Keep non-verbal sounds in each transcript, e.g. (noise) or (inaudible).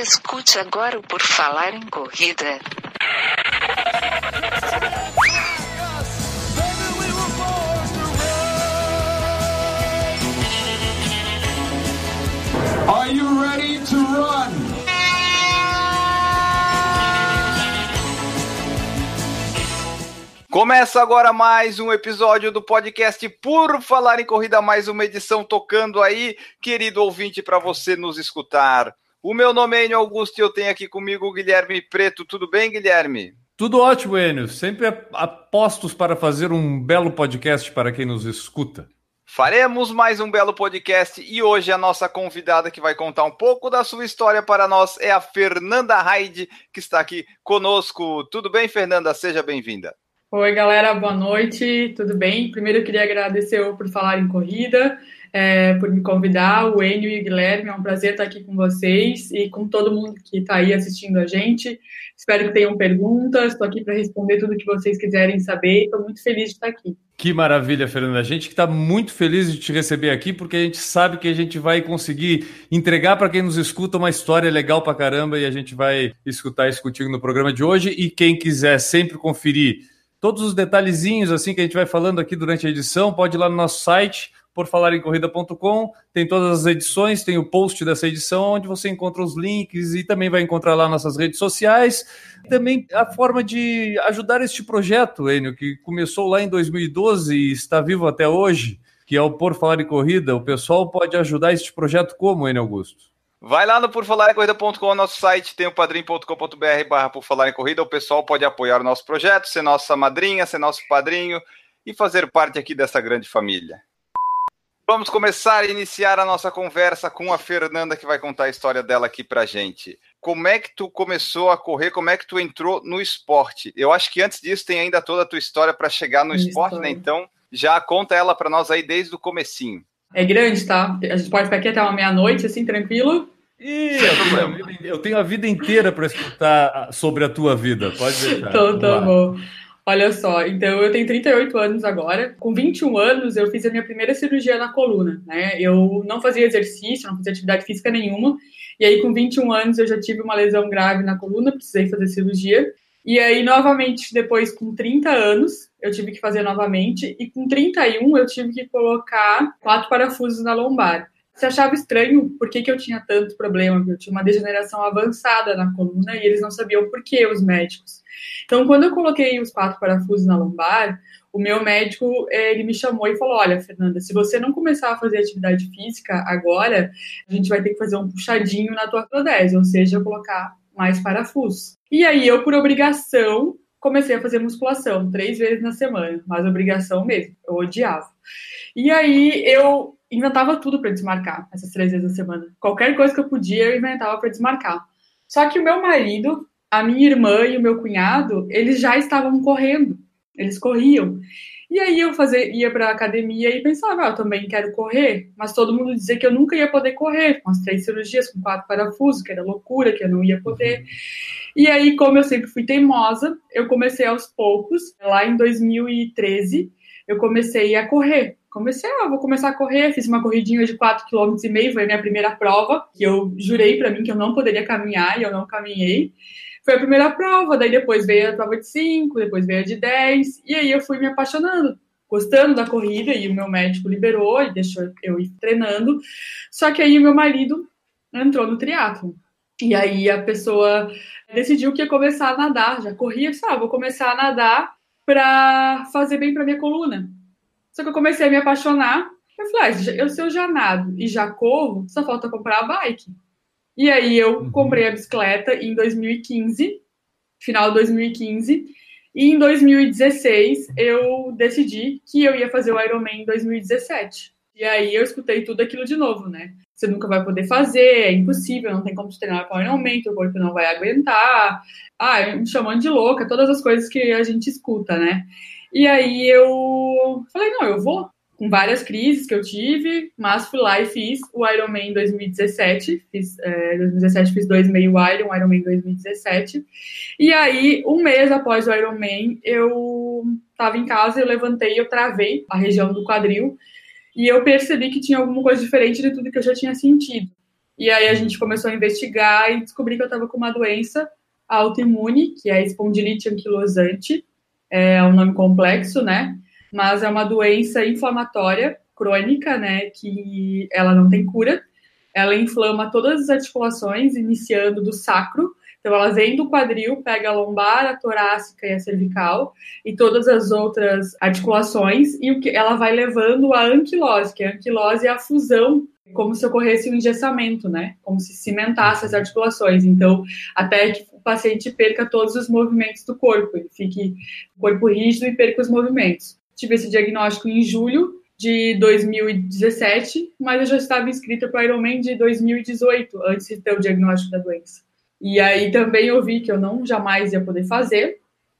Escute agora o Por Falar em Corrida. Are you ready to run? Começa agora mais um episódio do podcast Por Falar em Corrida, mais uma edição tocando aí, querido ouvinte, para você nos escutar. O meu nome é Enio Augusto e eu tenho aqui comigo o Guilherme Preto. Tudo bem, Guilherme? Tudo ótimo, Enio. Sempre apostos para fazer um belo podcast para quem nos escuta. Faremos mais um belo podcast e hoje a nossa convidada que vai contar um pouco da sua história para nós é a Fernanda Raide, que está aqui conosco. Tudo bem, Fernanda? Seja bem-vinda. Oi, galera, boa noite, tudo bem? Primeiro eu queria agradecer por falar em corrida, é, por me convidar, o Enio e o Guilherme, é um prazer estar aqui com vocês e com todo mundo que está aí assistindo a gente. Espero que tenham perguntas, estou aqui para responder tudo que vocês quiserem saber, estou muito feliz de estar aqui. Que maravilha, Fernanda. A gente está muito feliz de te receber aqui, porque a gente sabe que a gente vai conseguir entregar para quem nos escuta uma história legal para caramba e a gente vai escutar isso contigo no programa de hoje. E quem quiser sempre conferir todos os detalhezinhos assim que a gente vai falando aqui durante a edição, pode ir lá no nosso site porfalarencorrida.com, tem todas as edições, tem o post dessa edição onde você encontra os links e também vai encontrar lá nossas redes sociais. Também a forma de ajudar este projeto, Enio, que começou lá em 2012 e está vivo até hoje, que é o Por Falar em Corrida. O pessoal pode ajudar este projeto como, Enio Augusto? Vai lá no porfalarencorrida.com, nosso site, tem o padrim.com.br barra por falar em corrida. O pessoal pode apoiar o nosso projeto, ser nossa madrinha, ser nosso padrinho e fazer parte aqui dessa grande família. Vamos começar a iniciar a nossa conversa com a Fernanda, que vai contar a história dela aqui pra gente. Como é que tu começou a correr? Como é que tu entrou no esporte? Eu acho que antes disso tem ainda toda a tua história para chegar no esporte, né? Então, já conta ela para nós aí desde o comecinho. É grande, tá? A gente pode ficar aqui até uma meia-noite, assim, tranquilo. Ih, eu tenho a vida inteira para escutar sobre a tua vida. Pode deixar. Então, tá bom. Olha só, então eu tenho 38 anos agora. Com 21 anos, eu fiz a minha primeira cirurgia na coluna, né? Eu não fazia exercício, não fazia atividade física nenhuma. E aí, com 21 anos, eu já tive uma lesão grave na coluna, precisei fazer cirurgia. E aí, novamente, depois, com 30 anos, eu tive que fazer novamente. E com 31, eu tive que colocar quatro parafusos na lombar se achava estranho por que, que eu tinha tanto problema, eu tinha uma degeneração avançada na coluna e eles não sabiam por que, os médicos. Então, quando eu coloquei os quatro parafusos na lombar, o meu médico ele me chamou e falou: Olha, Fernanda, se você não começar a fazer atividade física agora, a gente vai ter que fazer um puxadinho na tua prodese, ou seja, colocar mais parafusos. E aí eu, por obrigação, comecei a fazer musculação três vezes na semana, mas obrigação mesmo, eu odiava. E aí eu inventava tudo para desmarcar essas três vezes na semana. Qualquer coisa que eu podia, eu inventava para desmarcar. Só que o meu marido, a minha irmã e o meu cunhado, eles já estavam correndo. Eles corriam. E aí eu fazia, ia para a academia e pensava, ah, eu também quero correr, mas todo mundo dizia que eu nunca ia poder correr, com as três cirurgias, com quatro parafusos, que era loucura, que eu não ia poder. E aí, como eu sempre fui teimosa, eu comecei aos poucos, lá em 2013, eu comecei a correr comecei, ah, vou começar a correr, fiz uma corridinha de 4,5 km, foi a minha primeira prova, que eu jurei para mim que eu não poderia caminhar e eu não caminhei. Foi a primeira prova, daí depois veio a prova de 5, depois veio a de 10, e aí eu fui me apaixonando, gostando da corrida, e o meu médico liberou e deixou eu ir treinando. Só que aí o meu marido entrou no triatlo. E aí a pessoa decidiu que ia começar a nadar, já corria, sabe, ah, vou começar a nadar para fazer bem para minha coluna. Só que eu comecei a me apaixonar. Eu falei, ah, se eu já nado e já corro, só falta comprar a bike. E aí eu uhum. comprei a bicicleta em 2015, final de 2015. E em 2016 eu decidi que eu ia fazer o Ironman em 2017. E aí eu escutei tudo aquilo de novo, né? Você nunca vai poder fazer, é impossível, não tem como treinar com o Ironman, o corpo não vai aguentar. Ah, me chamando de louca, todas as coisas que a gente escuta, né? E aí eu falei, não, eu vou. Com várias crises que eu tive, mas fui lá e fiz o Ironman em 2017. Fiz, é, 2017 fiz dois meio Iron, Ironman 2017. E aí, um mês após o Ironman, eu estava em casa, eu levantei, eu travei a região do quadril e eu percebi que tinha alguma coisa diferente de tudo que eu já tinha sentido. E aí a gente começou a investigar e descobri que eu estava com uma doença autoimune, que é espondilite anquilosante, é um nome complexo, né? Mas é uma doença inflamatória crônica, né? Que ela não tem cura. Ela inflama todas as articulações, iniciando do sacro. Então, ela vem do quadril, pega a lombar, a torácica e a cervical, e todas as outras articulações, e o que ela vai levando a anquilose, que a anquilose é a fusão como se ocorresse um engessamento, né? Como se cimentasse as articulações. Então, até que o paciente perca todos os movimentos do corpo, ele fique corpo rígido e perca os movimentos. Tive esse diagnóstico em julho de 2017, mas eu já estava inscrita para o Ironman de 2018, antes de ter o diagnóstico da doença. E aí também eu vi que eu não jamais ia poder fazer,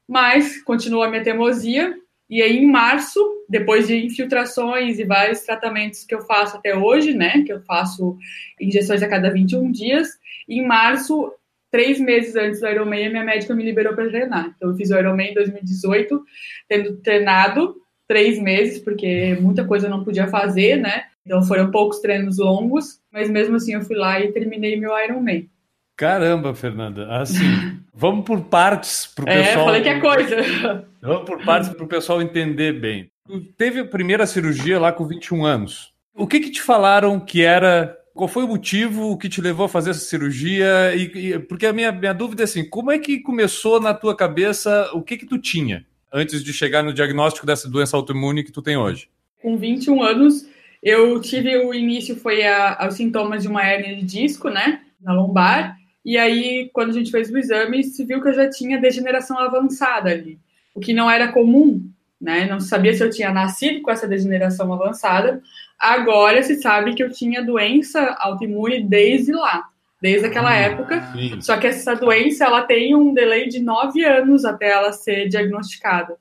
mas continua a minha teimosia e aí, em março, depois de infiltrações e vários tratamentos que eu faço até hoje, né, que eu faço injeções a cada 21 dias, em março, três meses antes do Ironman, a minha médica me liberou para treinar. Então, eu fiz o Ironman em 2018, tendo treinado três meses, porque muita coisa eu não podia fazer, né? Então, foram poucos treinos longos, mas mesmo assim eu fui lá e terminei meu Ironman. Caramba, Fernanda. Assim, (laughs) vamos por partes para o é, pessoal. É, falei que é coisa. (laughs) Vamos por partes para o pessoal entender bem. Tu teve a primeira cirurgia lá com 21 anos. O que, que te falaram que era. Qual foi o motivo que te levou a fazer essa cirurgia? E, e, porque a minha, minha dúvida é assim: como é que começou na tua cabeça? O que que tu tinha antes de chegar no diagnóstico dessa doença autoimune que tu tem hoje? Com 21 anos, eu tive o início foi a, os sintomas de uma hernia de disco, né, na lombar. E aí, quando a gente fez o exame, se viu que eu já tinha degeneração avançada ali, o que não era comum, né? Não sabia se eu tinha nascido com essa degeneração avançada. Agora se sabe que eu tinha doença autoimune desde lá, desde aquela ah, época. Sim. Só que essa doença ela tem um delay de nove anos até ela ser diagnosticada.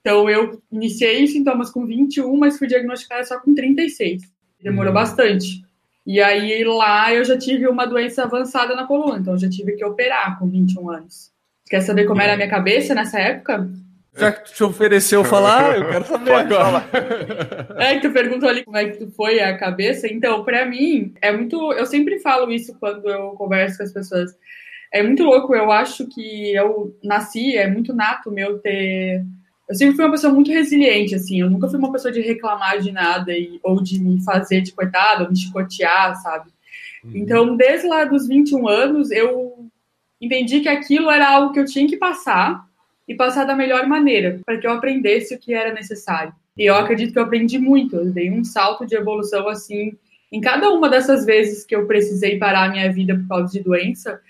Então eu iniciei sintomas com 21, mas fui diagnosticada só com 36. Demorou uhum. bastante. E aí lá eu já tive uma doença avançada na coluna, então eu já tive que operar com 21 anos. Quer saber como era a minha cabeça nessa época? Já que tu te ofereceu falar, eu quero (laughs) saber Pode agora. Falar. É, que tu perguntou ali como é que tu foi a cabeça. Então, para mim, é muito. Eu sempre falo isso quando eu converso com as pessoas. É muito louco, eu acho que eu nasci, é muito nato meu ter eu sempre fui uma pessoa muito resiliente, assim. Eu nunca fui uma pessoa de reclamar de nada e, ou de me fazer de coitada, ou me chicotear, sabe? Uhum. Então, desde lá dos 21 anos, eu entendi que aquilo era algo que eu tinha que passar e passar da melhor maneira, para que eu aprendesse o que era necessário. E eu acredito que eu aprendi muito. Eu dei um salto de evolução, assim, em cada uma dessas vezes que eu precisei parar a minha vida por causa de doença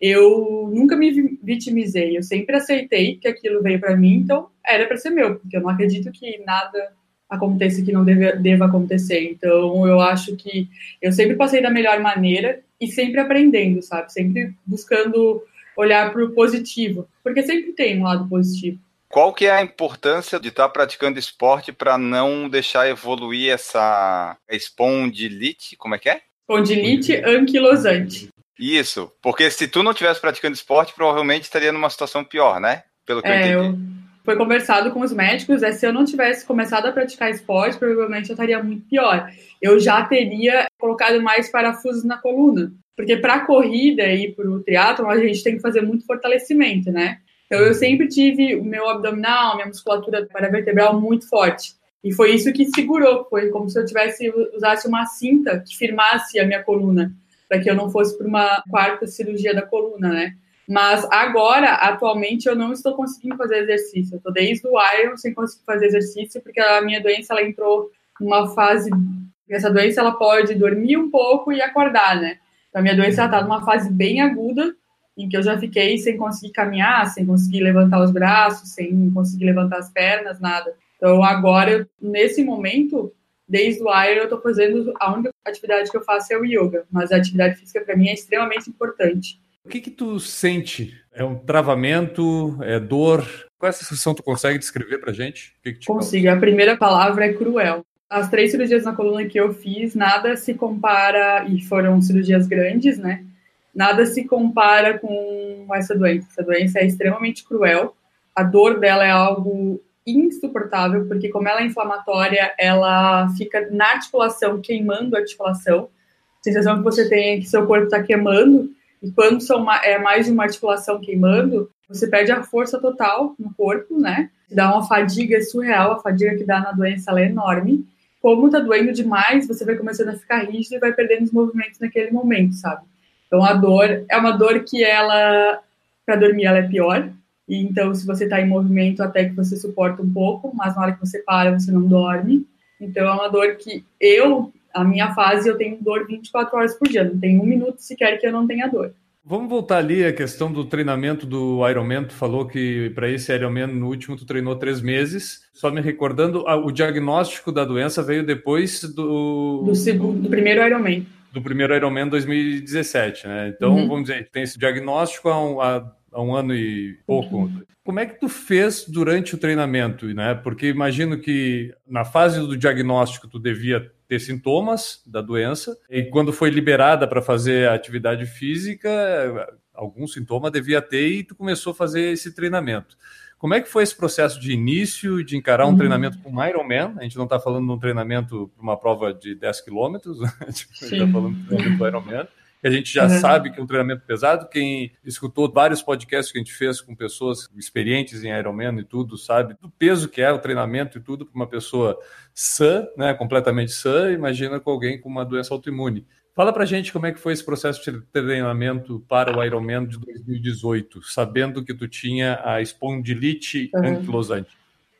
eu nunca me vitimizei, eu sempre aceitei que aquilo veio para mim, então era para ser meu, porque eu não acredito que nada aconteça que não deve, deva acontecer. Então eu acho que eu sempre passei da melhor maneira e sempre aprendendo, sabe? Sempre buscando olhar para o positivo, porque sempre tem um lado positivo. Qual que é a importância de estar tá praticando esporte para não deixar evoluir essa espondilite? Como é que é? Espondilite anquilosante. Isso, porque se tu não tivesse praticando esporte, provavelmente estaria numa situação pior, né? Pelo que é, eu entendi. Eu... Foi conversado com os médicos, é, se eu não tivesse começado a praticar esporte, provavelmente eu estaria muito pior. Eu já teria colocado mais parafusos na coluna, porque para a corrida e para o triatlon a gente tem que fazer muito fortalecimento, né? Então eu sempre tive o meu abdominal, minha musculatura paravertebral muito forte. E foi isso que segurou, foi como se eu tivesse usasse uma cinta que firmasse a minha coluna para que eu não fosse para uma quarta cirurgia da coluna, né? Mas agora, atualmente, eu não estou conseguindo fazer exercício. Eu estou desde o Iron sem conseguir fazer exercício, porque a minha doença ela entrou numa fase. Essa doença ela pode dormir um pouco e acordar, né? Então, a minha doença está numa fase bem aguda, em que eu já fiquei sem conseguir caminhar, sem conseguir levantar os braços, sem conseguir levantar as pernas, nada. Então, agora, nesse momento, desde o Iron eu estou fazendo a única atividade que eu faço é o yoga, mas a atividade física para mim é extremamente importante. O que que tu sente? É um travamento? É dor? Qual é a sensação tu consegue descrever para gente? Que que Consigo. Causa? A primeira palavra é cruel. As três cirurgias na coluna que eu fiz, nada se compara, e foram cirurgias grandes, né? Nada se compara com essa doença. Essa doença é extremamente cruel. A dor dela é algo insuportável, porque como ela é inflamatória, ela fica na articulação, queimando a articulação. A sensação que você tem é que seu corpo está queimando, e quando são, é mais uma articulação queimando, você perde a força total no corpo, né? Dá uma fadiga surreal, a fadiga que dá na doença é enorme. Como tá doendo demais, você vai começando a ficar rígido e vai perdendo os movimentos naquele momento, sabe? Então a dor é uma dor que ela, para dormir, ela é pior. E então, se você está em movimento, até que você suporta um pouco, mas na hora que você para, você não dorme. Então é uma dor que eu, a minha fase, eu tenho dor 24 horas por dia. Não tem um minuto sequer que eu não tenha dor. Vamos voltar ali a questão do treinamento do Ironman. Tu falou que para esse Ironman no último tu treinou três meses. Só me recordando, o diagnóstico da doença veio depois do do, segundo, do primeiro Ironman. Do primeiro Ironman 2017, né? Então uhum. vamos dizer, tem esse diagnóstico há há, há um ano e pouco. Uhum. Como é que tu fez durante o treinamento, né? Porque imagino que na fase do diagnóstico tu devia ter sintomas da doença, e quando foi liberada para fazer a atividade física, algum sintoma devia ter e tu começou a fazer esse treinamento. Como é que foi esse processo de início, de encarar um uhum. treinamento com um Ironman? A gente não está falando de um treinamento para uma prova de 10 quilômetros, (laughs) né? a gente está falando de um treinamento do Ironman que a gente já uhum. sabe que é um treinamento pesado. Quem escutou vários podcasts que a gente fez com pessoas experientes em Ironman e tudo, sabe do peso que é o treinamento e tudo para uma pessoa sã, né, completamente sã, imagina com alguém com uma doença autoimune. Fala pra gente como é que foi esse processo de treinamento para o Ironman de 2018, sabendo que tu tinha a espondilite uhum. anquilosante.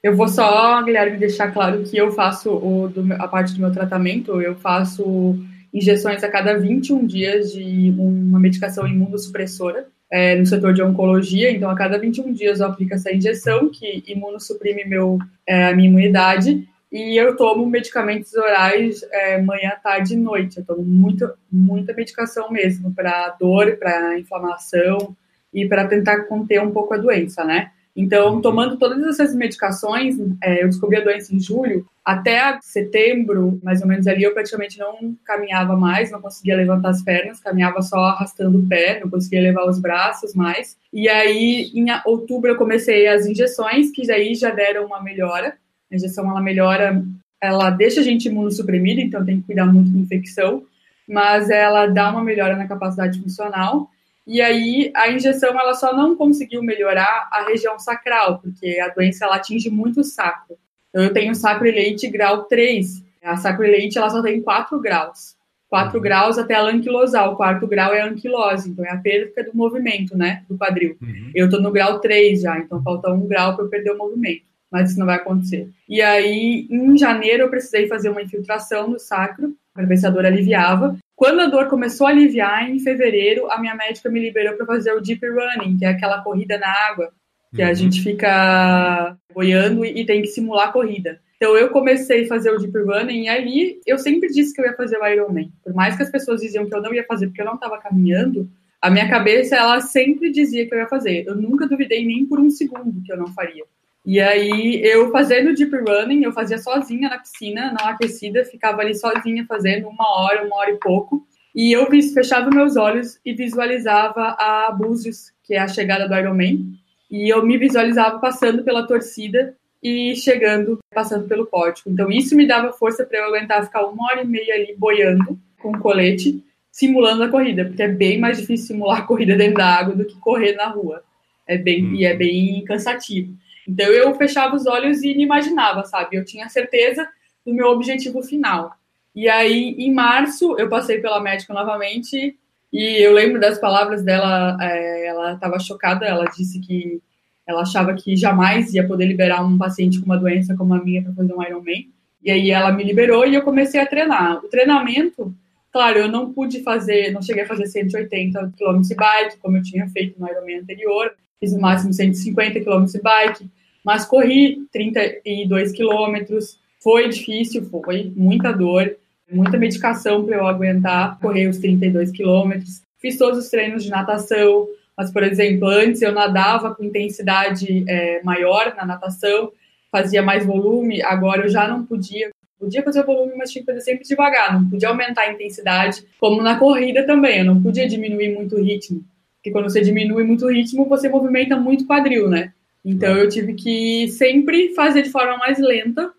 Eu vou só, Guilherme, deixar claro que eu faço o, do, a parte do meu tratamento, eu faço injeções a cada 21 dias de uma medicação imunossupressora é, no setor de oncologia. Então, a cada 21 dias eu aplico essa injeção que imunossuprime meu, é, a minha imunidade. E eu tomo medicamentos orais é, manhã, tarde e noite. Eu tomo muita, muita medicação mesmo para dor, para inflamação e para tentar conter um pouco a doença, né? Então, uhum. tomando todas essas medicações, é, eu descobri a doença em julho, até setembro, mais ou menos ali, eu praticamente não caminhava mais, não conseguia levantar as pernas, caminhava só arrastando o pé, não conseguia levar os braços mais. E aí, em outubro, eu comecei as injeções, que aí já deram uma melhora. A injeção, ela melhora, ela deixa a gente imunossuprimida, então tem que cuidar muito da infecção, mas ela dá uma melhora na capacidade funcional. E aí a injeção ela só não conseguiu melhorar a região sacral, porque a doença ela atinge muito o sacro. Então, eu tenho sacroileite grau 3. A sacroileite ela só tem 4 graus. 4 uhum. graus até a anquilosar. O quarto grau é a anquilose, então é a perda do movimento, né, do quadril. Uhum. Eu tô no grau 3 já, então falta um grau para eu perder o movimento. Mas isso não vai acontecer. E aí, em janeiro, eu precisei fazer uma infiltração no sacro, para ver se a dor aliviava. Quando a dor começou a aliviar, em fevereiro, a minha médica me liberou para fazer o deep running, que é aquela corrida na água, que uhum. a gente fica boiando e, tem que simular a corrida. Então eu comecei a fazer o deep running e ali eu sempre disse que eu ia fazer o Ironman. Por mais que as pessoas diziam que eu não ia fazer porque eu não estava caminhando, a minha cabeça ela sempre dizia que eu ia fazer. Eu nunca duvidei nem por um segundo que eu não faria. E aí, eu fazendo deep running, eu fazia sozinha na piscina, não aquecida, ficava ali sozinha fazendo uma hora, uma hora e pouco. E eu fechava meus olhos e visualizava a Búzios, que é a chegada do Ironman. E eu me visualizava passando pela torcida e chegando, passando pelo pórtico. Então, isso me dava força para eu aguentar ficar uma hora e meia ali boiando com colete, simulando a corrida, porque é bem mais difícil simular a corrida dentro da água do que correr na rua. É bem, hum. E é bem cansativo. Então eu fechava os olhos e me imaginava, sabe? Eu tinha certeza do meu objetivo final. E aí, em março, eu passei pela médica novamente e eu lembro das palavras dela. É, ela estava chocada. Ela disse que ela achava que jamais ia poder liberar um paciente com uma doença como a minha para fazer um Ironman. E aí ela me liberou e eu comecei a treinar. O treinamento, claro, eu não pude fazer, não cheguei a fazer 180 km de bike, como eu tinha feito no Ironman anterior. Fiz no máximo 150 km de bike mas corri 32 quilômetros. Foi difícil, foi muita dor, muita medicação para eu aguentar correr os 32 quilômetros. Fiz todos os treinos de natação, mas, por exemplo, antes eu nadava com intensidade é, maior na natação, fazia mais volume, agora eu já não podia. Podia fazer volume, mas tinha que fazer sempre devagar, não podia aumentar a intensidade, como na corrida também, eu não podia diminuir muito o ritmo. Porque quando você diminui muito o ritmo, você movimenta muito o quadril, né? Então eu tive que sempre fazer de forma mais lenta,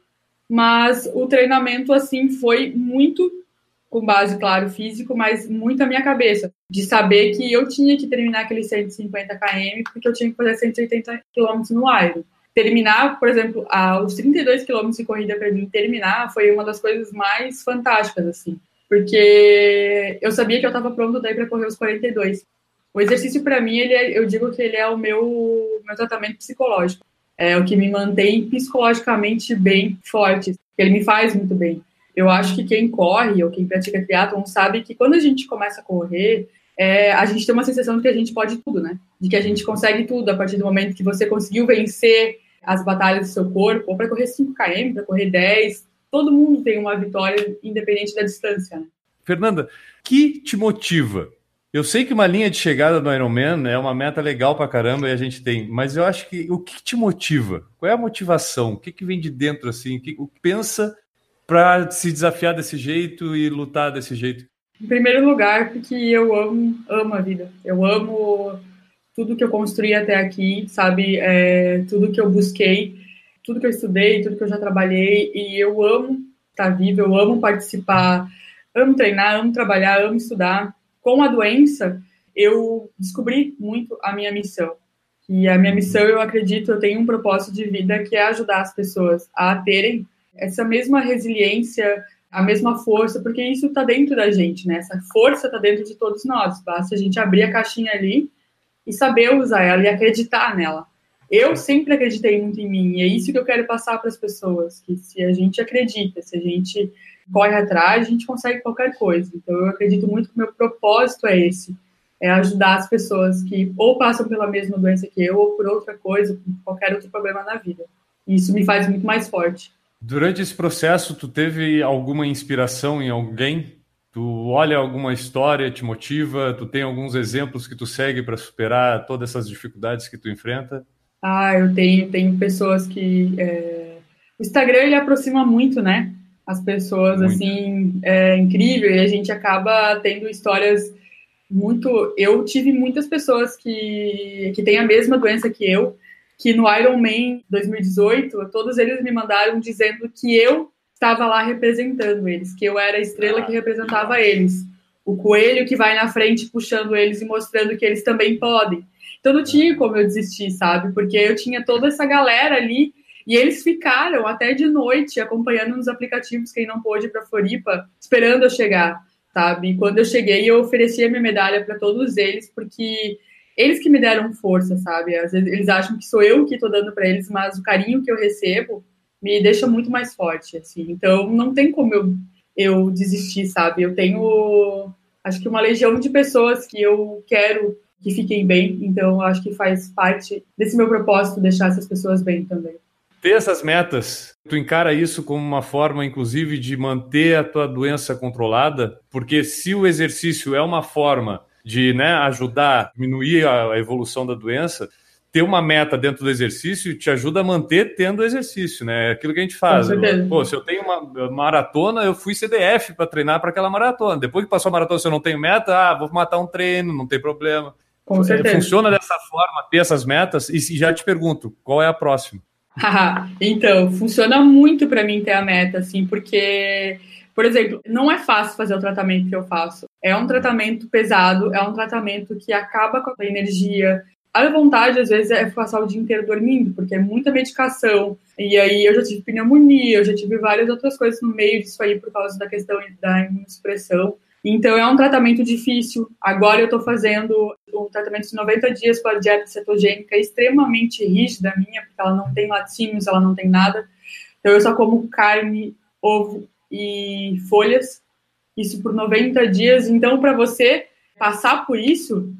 mas o treinamento assim foi muito com base, claro, físico, mas muito a minha cabeça, de saber que eu tinha que terminar aquele 150 km porque eu tinha que fazer 180 km no aero. Terminar, por exemplo, aos 32 km de corrida para mim terminar foi uma das coisas mais fantásticas assim, porque eu sabia que eu estava pronto daí para correr os 42. O exercício para mim, ele é, eu digo que ele é o meu meu tratamento psicológico. É o que me mantém psicologicamente bem forte. Ele me faz muito bem eu acho que quem corre ou quem pratica triatlon sabe que quando a gente começa a correr, é, a gente tem uma sensação de que a gente pode tudo, né? De que a gente consegue tudo a partir do momento que você conseguiu vencer as batalhas do seu corpo, ou para correr 5 km, para correr 10, todo mundo tem uma vitória independente da distância. Né? Fernanda, que te motiva? Eu sei que uma linha de chegada do Ironman é uma meta legal para caramba e a gente tem, mas eu acho que o que te motiva? Qual é a motivação? O que, que vem de dentro assim? O que, o pensa para se desafiar desse jeito e lutar desse jeito? Em primeiro lugar, porque eu amo, amo a vida. Eu amo tudo que eu construí até aqui, sabe? É, tudo que eu busquei, tudo que eu estudei, tudo que eu já trabalhei. E eu amo estar viva, eu amo participar, amo treinar, amo trabalhar, amo estudar. Com a doença, eu descobri muito a minha missão. E a minha missão, eu acredito, eu tenho um propósito de vida que é ajudar as pessoas a terem essa mesma resiliência, a mesma força, porque isso está dentro da gente, né? Essa força está dentro de todos nós. Basta a gente abrir a caixinha ali e saber usar ela e acreditar nela. Eu sempre acreditei muito em mim e é isso que eu quero passar para as pessoas, que se a gente acredita, se a gente corre atrás, a gente consegue qualquer coisa. Então eu acredito muito que o meu propósito é esse, é ajudar as pessoas que ou passam pela mesma doença que eu ou por outra coisa, por qualquer outro problema na vida. E isso me faz muito mais forte. Durante esse processo, tu teve alguma inspiração em alguém? Tu olha alguma história, te motiva? Tu tem alguns exemplos que tu segue para superar todas essas dificuldades que tu enfrenta? Ah, eu tenho, tenho pessoas que é... o Instagram ele aproxima muito, né? As pessoas muito. assim, é incrível e a gente acaba tendo histórias muito. Eu tive muitas pessoas que que têm a mesma doença que eu que no Ironman 2018, todos eles me mandaram dizendo que eu estava lá representando eles, que eu era a estrela que representava eles. O coelho que vai na frente puxando eles e mostrando que eles também podem. Então não tinha como eu desistir, sabe? Porque eu tinha toda essa galera ali e eles ficaram até de noite acompanhando nos aplicativos quem não pôde para Floripa, esperando eu chegar, sabe? E quando eu cheguei, eu ofereci a minha medalha para todos eles, porque eles que me deram força, sabe? Às vezes eles acham que sou eu que estou dando para eles, mas o carinho que eu recebo me deixa muito mais forte, assim. Então não tem como eu, eu desistir, sabe? Eu tenho, acho que uma legião de pessoas que eu quero que fiquem bem, então acho que faz parte desse meu propósito deixar essas pessoas bem também. Ter essas metas, tu encara isso como uma forma, inclusive, de manter a tua doença controlada? Porque se o exercício é uma forma de né, ajudar a diminuir a evolução da doença, ter uma meta dentro do exercício te ajuda a manter tendo exercício, né? É aquilo que a gente faz. Pô, se eu tenho uma maratona, eu fui CDF para treinar para aquela maratona. Depois que passou a maratona, se eu não tenho meta, ah, vou matar um treino, não tem problema. Com é, certeza. Funciona dessa forma, ter essas metas. E já te pergunto, qual é a próxima? (laughs) então, funciona muito para mim ter a meta, assim, porque por exemplo, não é fácil fazer o tratamento que eu faço. É um tratamento pesado, é um tratamento que acaba com a energia. A vontade, às vezes, é passar o dia inteiro dormindo, porque é muita medicação. E aí eu já tive pneumonia, eu já tive várias outras coisas no meio disso aí por causa da questão da imunossupressão. Então é um tratamento difícil. Agora eu estou fazendo um tratamento de 90 dias com a dieta cetogênica extremamente rígida minha, porque ela não tem laticínios, ela não tem nada. Então eu só como carne, ovo e folhas, isso por 90 dias. Então, para você passar por isso,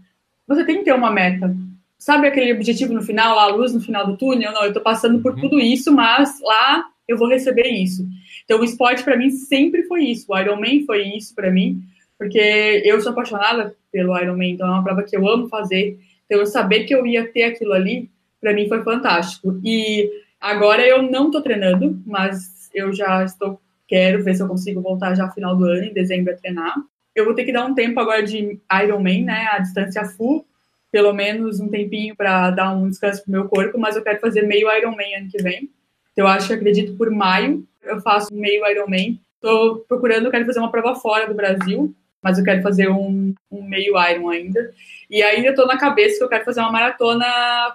você tem que ter uma meta. Sabe aquele objetivo no final, lá, a luz no final do túnel? Não, eu estou passando por uhum. tudo isso, mas lá eu vou receber isso. Então, o esporte para mim sempre foi isso. O Ironman foi isso para mim, porque eu sou apaixonada pelo Ironman, então é uma prova que eu amo fazer. Então, eu saber que eu ia ter aquilo ali, para mim foi fantástico. E agora eu não estou treinando, mas eu já estou Quero ver se eu consigo voltar já no final do ano, em dezembro, a treinar. Eu vou ter que dar um tempo agora de Ironman, né? A distância full, pelo menos um tempinho para dar um descanso pro meu corpo, mas eu quero fazer meio Ironman ano que vem. Então, eu acho que acredito por maio eu faço meio Ironman Tô procurando, quero fazer uma prova fora do Brasil, mas eu quero fazer um, um meio Iron ainda. E ainda tô na cabeça que eu quero fazer uma maratona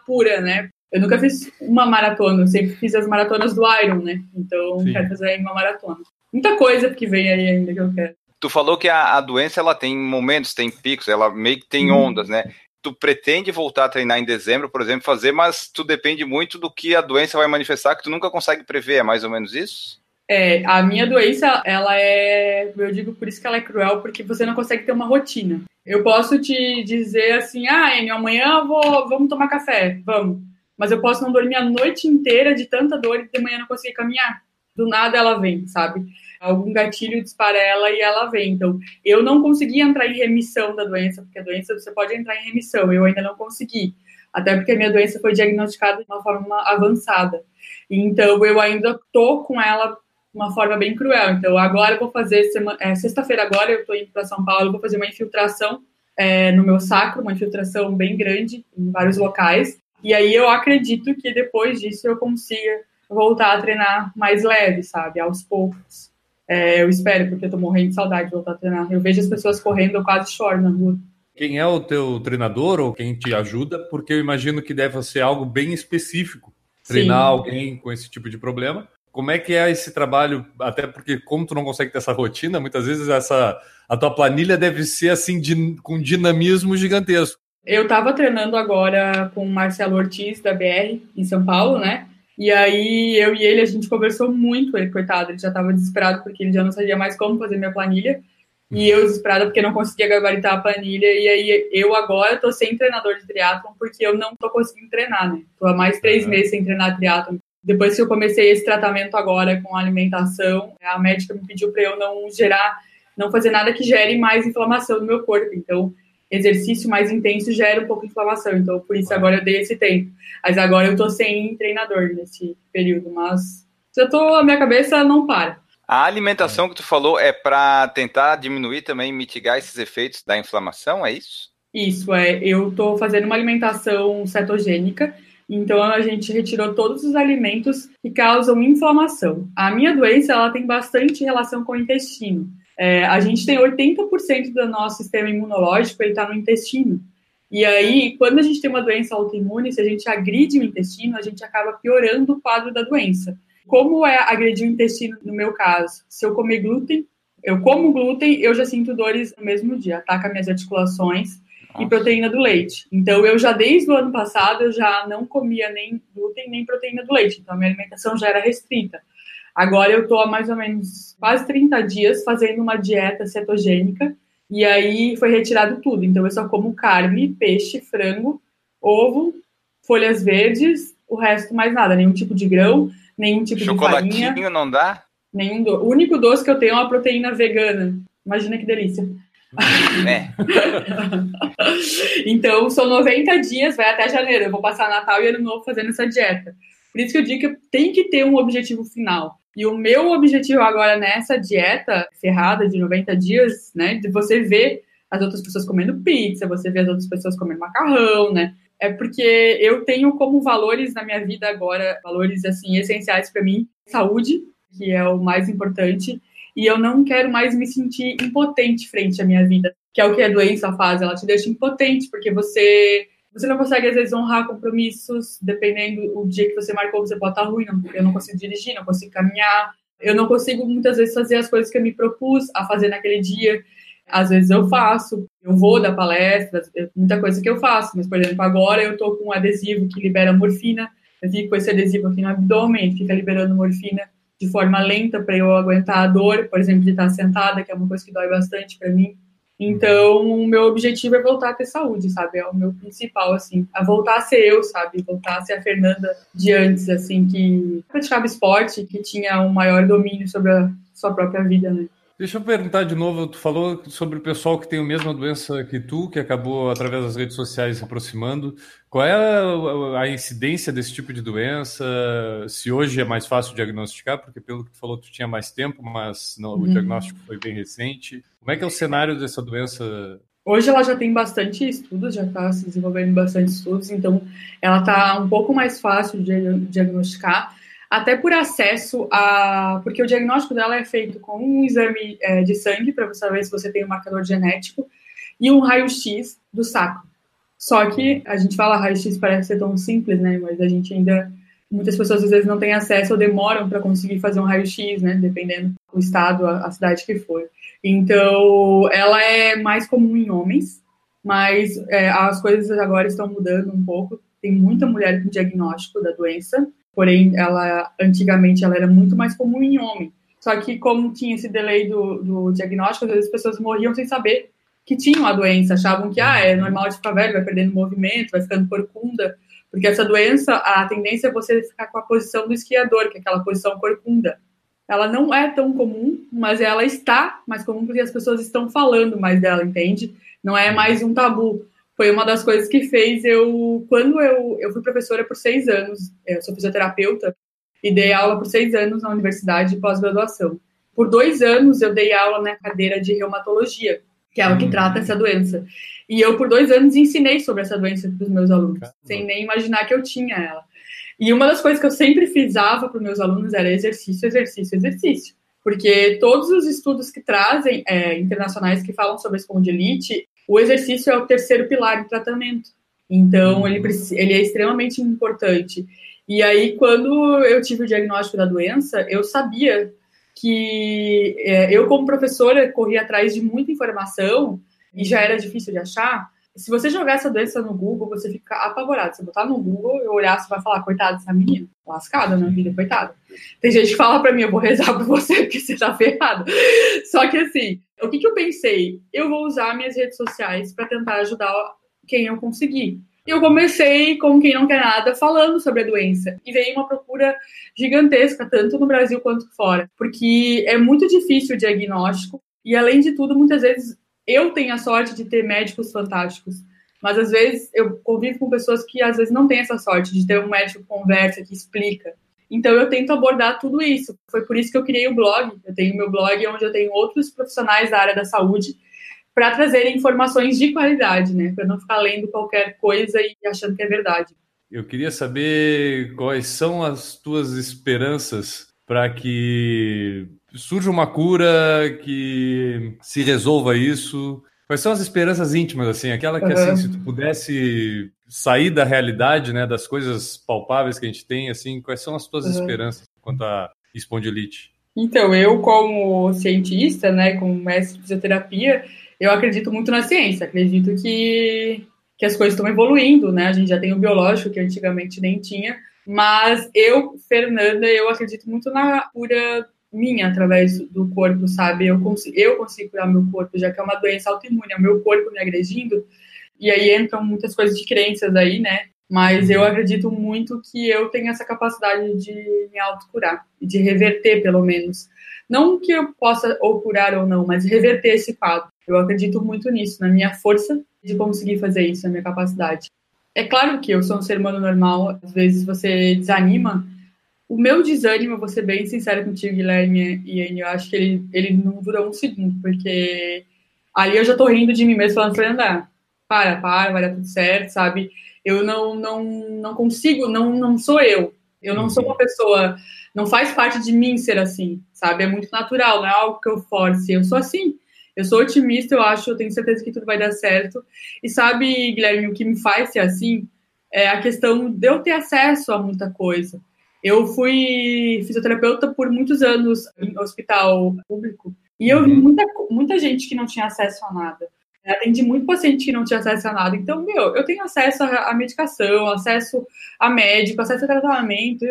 pura, né? Eu nunca fiz uma maratona, eu sempre fiz as maratonas do Iron, né? Então, Sim. quero fazer aí uma maratona. Muita coisa que vem aí ainda que eu quero. Tu falou que a, a doença ela tem momentos, tem picos, ela meio que tem uhum. ondas, né? Tu pretende voltar a treinar em dezembro, por exemplo, fazer, mas tu depende muito do que a doença vai manifestar, que tu nunca consegue prever, é mais ou menos isso? É, a minha doença, ela é, eu digo por isso que ela é cruel, porque você não consegue ter uma rotina. Eu posso te dizer assim, ah, Enio, amanhã vou, vamos tomar café, vamos. Mas eu posso não dormir a noite inteira de tanta dor e de manhã não conseguir caminhar. Do nada ela vem, sabe? Algum gatilho dispara ela e ela vem. Então, eu não consegui entrar em remissão da doença, porque a doença você pode entrar em remissão, eu ainda não consegui. Até porque a minha doença foi diagnosticada de uma forma avançada. Então, eu ainda tô com ela uma forma bem cruel. Então, agora eu vou fazer, é, sexta-feira agora eu estou indo para São Paulo, vou fazer uma infiltração é, no meu sacro, uma infiltração bem grande em vários locais. E aí eu acredito que depois disso eu consiga voltar a treinar mais leve, sabe, aos poucos. É, eu espero, porque eu tô morrendo de saudade de voltar a treinar. Eu vejo as pessoas correndo, eu quase choro na rua. Quem é o teu treinador ou quem te ajuda? Porque eu imagino que deve ser algo bem específico. Treinar Sim. alguém com esse tipo de problema. Como é que é esse trabalho? Até porque, como tu não consegue ter essa rotina, muitas vezes essa a tua planilha deve ser assim de, com dinamismo gigantesco. Eu estava treinando agora com o Marcelo Ortiz da BR em São Paulo, né? E aí eu e ele a gente conversou muito, ele coitado, ele já estava desesperado porque ele já não sabia mais como fazer minha planilha. E eu desesperada porque não conseguia gabaritar a planilha. E aí eu agora tô sem treinador de triatlon porque eu não tô conseguindo treinar, né? Tô há mais três uhum. meses sem treinar triatlon. Depois que eu comecei esse tratamento agora com alimentação, a médica me pediu para eu não gerar, não fazer nada que gere mais inflamação no meu corpo. Então, exercício mais intenso gera um pouco de inflamação. Então, por isso agora eu dei esse tempo. Mas agora eu tô sem treinador nesse período, mas eu tô, a minha cabeça não para. A alimentação que tu falou é para tentar diminuir também, mitigar esses efeitos da inflamação, é isso? Isso, é. Eu tô fazendo uma alimentação cetogênica então a gente retirou todos os alimentos que causam inflamação. A minha doença ela tem bastante relação com o intestino. É, a gente tem 80% do nosso sistema imunológico ele está no intestino. E aí, quando a gente tem uma doença autoimune, se a gente agride o intestino, a gente acaba piorando o quadro da doença. Como é agredir o intestino no meu caso? Se eu comer glúten, eu como glúten, eu já sinto dores no mesmo dia, ataca minhas articulações, e proteína do leite. Então, eu já desde o ano passado, eu já não comia nem glúten, nem proteína do leite. Então, a minha alimentação já era restrita. Agora, eu estou há mais ou menos quase 30 dias fazendo uma dieta cetogênica. E aí, foi retirado tudo. Então, eu só como carne, peixe, frango, ovo, folhas verdes, o resto mais nada. Nenhum tipo de grão, nenhum tipo de farinha. Chocolatinho não dá? Nenhum do... O único doce que eu tenho é uma proteína vegana. Imagina que delícia. É. (laughs) então, são 90 dias, vai até janeiro. Eu vou passar Natal e Ano Novo fazendo essa dieta. Por isso que eu digo que tem que ter um objetivo final. E o meu objetivo agora nessa dieta ferrada de 90 dias, né, de você ver as outras pessoas comendo pizza, você ver as outras pessoas comendo macarrão, né? É porque eu tenho como valores na minha vida agora, valores assim essenciais para mim, saúde, que é o mais importante, e eu não quero mais me sentir impotente frente à minha vida, que é o que a doença faz, ela te deixa impotente, porque você você não consegue às vezes honrar compromissos, dependendo do dia que você marcou, você pode estar ruim, eu não consigo dirigir, não consigo caminhar, eu não consigo muitas vezes fazer as coisas que eu me propus a fazer naquele dia. Às vezes eu faço, eu vou dar palestras, muita coisa que eu faço, mas por exemplo, agora eu tô com um adesivo que libera morfina, eu fico com esse adesivo aqui no abdômen, fica liberando morfina de forma lenta para eu aguentar a dor, por exemplo, de estar sentada, que é uma coisa que dói bastante para mim. Então, o meu objetivo é voltar a ter saúde, sabe? É o meu principal, assim. A voltar a ser eu, sabe? Voltar a ser a Fernanda de antes, assim, que praticava esporte, que tinha um maior domínio sobre a sua própria vida, né? Deixa eu perguntar de novo, tu falou sobre o pessoal que tem a mesma doença que tu, que acabou através das redes sociais se aproximando. Qual é a, incidência desse tipo de doença? Se hoje é mais fácil diagnosticar, porque pelo que tu falou tu tinha mais tempo, mas não, o uhum. diagnóstico foi bem recente. Como é que é o cenário dessa doença? Hoje ela já tem bastante estudos, já está se desenvolvendo bastante estudos, então ela está um pouco mais fácil de diagnosticar até por acesso a. Porque o diagnóstico dela é feito com um exame é, de sangue, para você saber se você tem um marcador genético, e um raio-x do saco. Só que a gente fala raio-x parece ser tão simples, né? Mas a gente ainda. Muitas pessoas às vezes não têm acesso ou demoram para conseguir fazer um raio-x, né? Dependendo do estado, a, a cidade que for. Então, ela é mais comum em homens, mas é, as coisas agora estão mudando um pouco. Tem muita mulher com diagnóstico da doença, porém, ela antigamente ela era muito mais comum em homem. Só que como tinha esse delay do, do diagnóstico, às vezes as pessoas morriam sem saber que tinham a doença, achavam que ah, é normal de ficar velho, vai perdendo movimento, vai ficando corcunda, porque essa doença, a tendência é você ficar com a posição do esquiador, que é aquela posição corcunda. Ela não é tão comum, mas ela está mais comum porque as pessoas estão falando mais dela, entende? Não é mais um tabu. Foi uma das coisas que fez eu, quando eu, eu fui professora por seis anos, eu sou fisioterapeuta, e dei aula por seis anos na universidade de pós-graduação. Por dois anos eu dei aula na cadeira de reumatologia, que é o que hum. trata essa doença. E eu, por dois anos, ensinei sobre essa doença para os meus alunos, Caramba. sem nem imaginar que eu tinha ela. E uma das coisas que eu sempre frisava para os meus alunos era exercício, exercício, exercício. Porque todos os estudos que trazem, é, internacionais, que falam sobre espondilite, o exercício é o terceiro pilar de tratamento. Então, ele, ele é extremamente importante. E aí, quando eu tive o diagnóstico da doença, eu sabia que é, eu, como professora, corria atrás de muita informação e já era difícil de achar. Se você jogar essa doença no Google, você fica apavorado. Se botar no Google, eu olhar, você vai falar, coitada dessa menina, lascada na vida, coitada. Tem gente que fala pra mim, eu vou rezar por você (laughs) porque você tá ferrado. Só que assim, o que, que eu pensei? Eu vou usar minhas redes sociais para tentar ajudar quem eu conseguir eu comecei, como quem não quer nada, falando sobre a doença. E veio uma procura gigantesca, tanto no Brasil quanto fora. Porque é muito difícil o diagnóstico. E, além de tudo, muitas vezes eu tenho a sorte de ter médicos fantásticos. Mas, às vezes, eu convivo com pessoas que, às vezes, não têm essa sorte de ter um médico que conversa, que explica. Então, eu tento abordar tudo isso. Foi por isso que eu criei o blog. Eu tenho meu blog onde eu tenho outros profissionais da área da saúde para trazer informações de qualidade, né? Para não ficar lendo qualquer coisa e achando que é verdade. Eu queria saber quais são as tuas esperanças para que surja uma cura, que se resolva isso. Quais são as esperanças íntimas, assim? Aquela que, uhum. assim, se tu pudesse sair da realidade, né, das coisas palpáveis que a gente tem, assim, quais são as tuas uhum. esperanças quanto à espondilite? Então, eu como cientista, né, como mestre de fisioterapia, eu acredito muito na ciência, acredito que, que as coisas estão evoluindo, né? A gente já tem o biológico, que antigamente nem tinha, mas eu, Fernanda, eu acredito muito na cura minha através do corpo, sabe? Eu consigo, eu consigo curar meu corpo, já que é uma doença autoimune, é o meu corpo me agredindo, e aí entram muitas coisas de crenças aí, né? Mas eu acredito muito que eu tenho essa capacidade de me autocurar, de reverter, pelo menos. Não que eu possa ou curar ou não, mas reverter esse quadro. Eu acredito muito nisso, na minha força de conseguir fazer isso, na minha capacidade. É claro que eu sou um ser humano normal, às vezes você desanima. O meu desânimo, vou ser bem sincera contigo, Guilherme e eu acho que ele, ele não dura um segundo, porque ali eu já tô rindo de mim mesmo, falando, Fernanda, para, para, vai dar tudo certo, sabe? Eu não, não, não consigo, não, não sou eu. Eu não sou uma pessoa, não faz parte de mim ser assim, sabe? É muito natural, não é algo que eu force. Eu sou assim. Eu sou otimista, eu acho, eu tenho certeza que tudo vai dar certo. E sabe, Guilherme, o que me faz ser assim é a questão de eu ter acesso a muita coisa. Eu fui fisioterapeuta por muitos anos em hospital público e eu vi uhum. muita, muita gente que não tinha acesso a nada. Atendi muito paciente que não tinha acesso a nada. Então, meu, eu tenho acesso à medicação, acesso a médico, acesso a tratamento.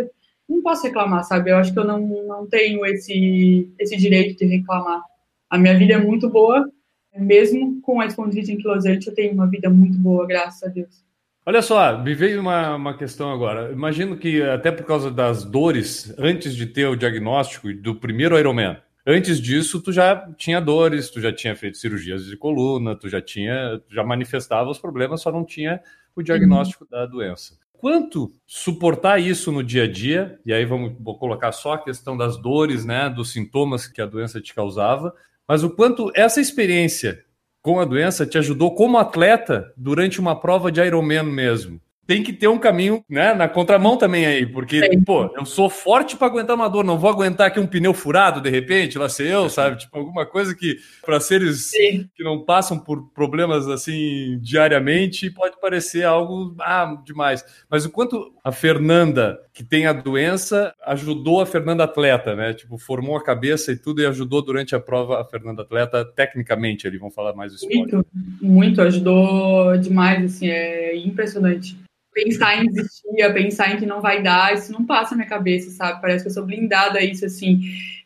Não posso reclamar, sabe? Eu acho que eu não, não tenho esse, esse direito de reclamar. A minha vida é muito boa, mesmo com a espondilite anquilosante, eu tenho uma vida muito boa, graças a Deus. Olha só, me veio uma, uma questão agora. Imagino que até por causa das dores, antes de ter o diagnóstico do primeiro Ironman, antes disso tu já tinha dores, tu já tinha feito cirurgias de coluna, tu já tinha, tu já manifestava os problemas, só não tinha o diagnóstico uhum. da doença. Quanto suportar isso no dia a dia, e aí vamos vou colocar só a questão das dores, né, dos sintomas que a doença te causava, mas o quanto essa experiência com a doença te ajudou como atleta durante uma prova de Ironman mesmo. Tem que ter um caminho né, na contramão também aí, porque, Sim. pô, eu sou forte para aguentar uma dor, não vou aguentar aqui um pneu furado de repente, lá sei eu, sabe? Tipo, alguma coisa que, para seres Sim. que não passam por problemas assim diariamente, pode parecer algo ah, demais. Mas o quanto a Fernanda, que tem a doença, ajudou a Fernanda atleta, né? Tipo, formou a cabeça e tudo e ajudou durante a prova a Fernanda atleta, tecnicamente, ali, vão falar mais do esporte. Muito, muito, ajudou demais, assim, é impressionante pensar em desistir, pensar em que não vai dar, isso não passa na minha cabeça, sabe? Parece que eu sou blindada a isso, assim.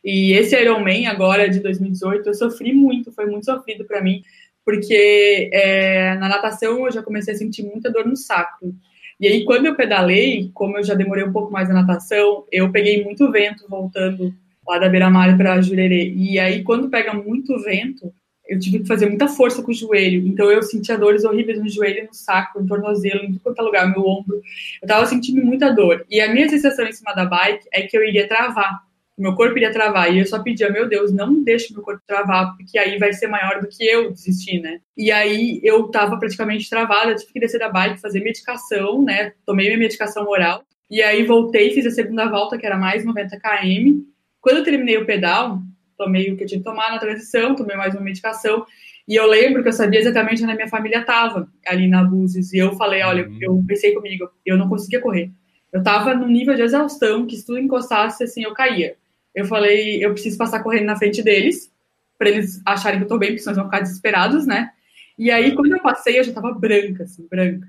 E esse Ironman agora, de 2018, eu sofri muito, foi muito sofrido para mim, porque é, na natação eu já comecei a sentir muita dor no saco. E aí, quando eu pedalei, como eu já demorei um pouco mais na natação, eu peguei muito vento voltando lá da beira-mar para Jurerê. E aí, quando pega muito vento, eu tive que fazer muita força com o joelho. Então eu sentia dores horríveis no joelho, no saco, no tornozelo, em todo lugar, no meu ombro. Eu tava sentindo muita dor. E a minha sensação em cima da bike é que eu iria travar. Meu corpo iria travar. E eu só pedia, meu Deus, não deixe meu corpo travar, porque aí vai ser maior do que eu desistir, né? E aí eu tava praticamente travada, tive que descer da bike, fazer medicação, né? Tomei minha medicação oral. E aí voltei, fiz a segunda volta, que era mais 90 km. Quando eu terminei o pedal, tomei o que eu tinha que tomar na transição, tomei mais uma medicação. E eu lembro que eu sabia exatamente onde a minha família estava, ali na Búzios. E eu falei, olha, uhum. eu pensei comigo, eu não conseguia correr. Eu estava num nível de exaustão, que se tudo encostasse, assim, eu caía. Eu falei, eu preciso passar correndo na frente deles, para eles acharem que eu tô bem, porque senão eles vão ficar desesperados, né? E aí, quando eu passei, eu já tava branca, assim, branca.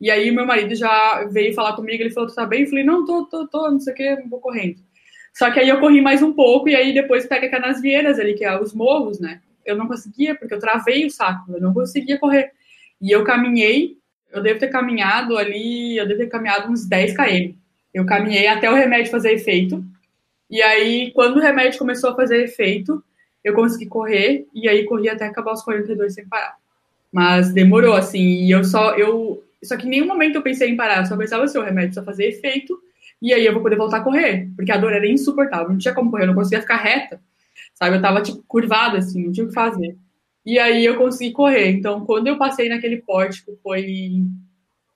E aí, meu marido já veio falar comigo, ele falou, tu tá bem? Eu falei, não, tô, tô, tô, não sei o que, vou correndo. Só que aí eu corri mais um pouco e aí depois pega Canasvieiras ali, que é os morros, né? Eu não conseguia, porque eu travei o saco, eu não conseguia correr. E eu caminhei, eu devo ter caminhado ali, eu devo ter caminhado uns 10 km. Eu caminhei até o remédio fazer efeito. E aí, quando o remédio começou a fazer efeito, eu consegui correr e aí corri até acabar os 42 sem parar. Mas demorou assim, e eu só eu só que em nenhum momento eu pensei em parar, eu só pensava assim, o remédio só fazer efeito e aí eu vou poder voltar a correr, porque a dor era insuportável, não tinha como correr, eu não conseguia ficar reta, sabe? Eu tava, tipo, curvada, assim, não tinha o que fazer. E aí eu consegui correr, então quando eu passei naquele pórtico foi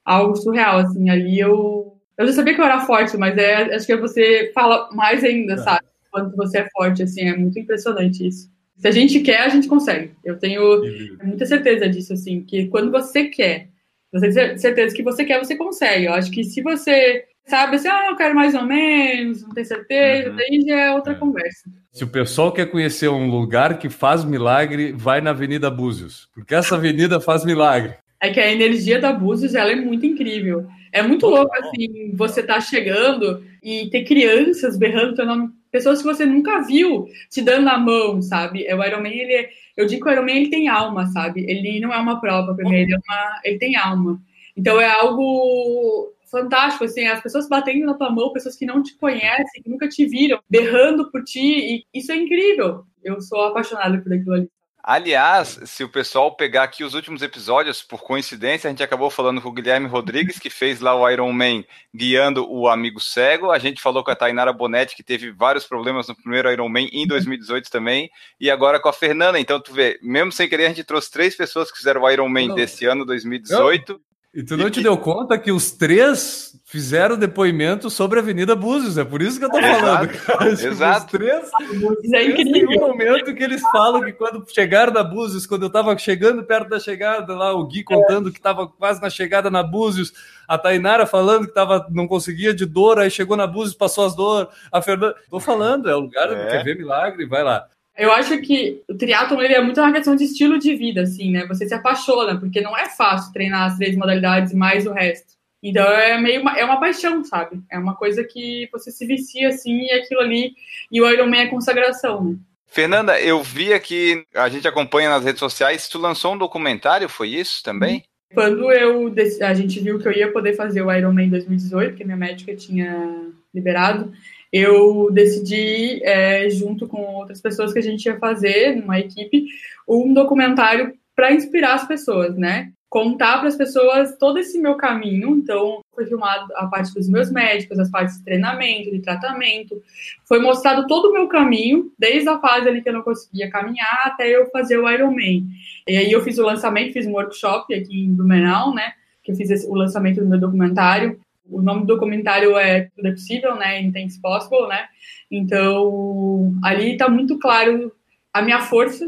algo surreal, assim, ali eu... Eu já sabia que eu era forte, mas é, acho que você fala mais ainda, é. sabe? Quando você é forte, assim, é muito impressionante isso. Se a gente quer, a gente consegue. Eu tenho muita certeza disso, assim, que quando você quer, você tem certeza que você quer, você consegue. Eu acho que se você sabe assim, ah, eu quero mais ou menos, não tenho certeza, uhum. daí já é outra é. conversa. Se o pessoal quer conhecer um lugar que faz milagre, vai na Avenida Búzios, porque essa avenida faz milagre. É que a energia da Búzios, ela é muito incrível. É muito louco, assim, você tá chegando e ter crianças berrando teu nome, pessoas que você nunca viu te dando a mão, sabe? O Ironman, ele é, eu digo que o Ironman, ele tem alma, sabe? Ele não é uma prova, primeiro, ele, é uma, ele tem alma. Então, é algo fantástico, assim, as pessoas batendo na tua mão, pessoas que não te conhecem, que nunca te viram, berrando por ti, e isso é incrível. Eu sou apaixonada por aquilo ali. Aliás, se o pessoal pegar aqui os últimos episódios, por coincidência, a gente acabou falando com o Guilherme Rodrigues, que fez lá o Iron Man guiando o amigo cego. A gente falou com a Tainara Bonetti, que teve vários problemas no primeiro Iron Man em 2018 também. E agora com a Fernanda. Então, tu vê, mesmo sem querer, a gente trouxe três pessoas que fizeram o Iron Man desse ano, 2018. E tu não te deu conta que os três fizeram depoimento sobre a Avenida Búzios, é por isso que eu tô falando, (laughs) cara. Tipo, Exato. Os três, os é três tem um momento que eles falam que quando chegaram na Búzios, quando eu tava chegando perto da chegada lá, o Gui contando que tava quase na chegada na Búzios, a Tainara falando que tava, não conseguia de dor, aí chegou na Búzios, passou as dores, a Fernanda... Tô falando, é o lugar é. quer ver milagre, vai lá. Eu acho que o triatlon ele é muito uma questão de estilo de vida, assim, né? Você se apaixona, porque não é fácil treinar as três modalidades mais o resto. Então é meio uma, é uma paixão, sabe? É uma coisa que você se vicia assim e aquilo ali e o Ironman é consagração. Né? Fernanda, eu vi aqui, a gente acompanha nas redes sociais, tu lançou um documentário, foi isso também? Quando eu a gente viu que eu ia poder fazer o Ironman em 2018, que minha médica tinha liberado, eu decidi, é, junto com outras pessoas que a gente ia fazer, numa equipe, um documentário para inspirar as pessoas, né? Contar para as pessoas todo esse meu caminho. Então, foi filmado a parte dos meus médicos, as partes de treinamento, de tratamento. Foi mostrado todo o meu caminho, desde a fase ali que eu não conseguia caminhar até eu fazer o Ironman. E aí eu fiz o lançamento, fiz um workshop aqui em Blumenau, né? que eu fiz esse, o lançamento do meu documentário. O nome do documentário é Tudo é Possível, né? Anything's Possible, né? Então, ali está muito claro a minha força,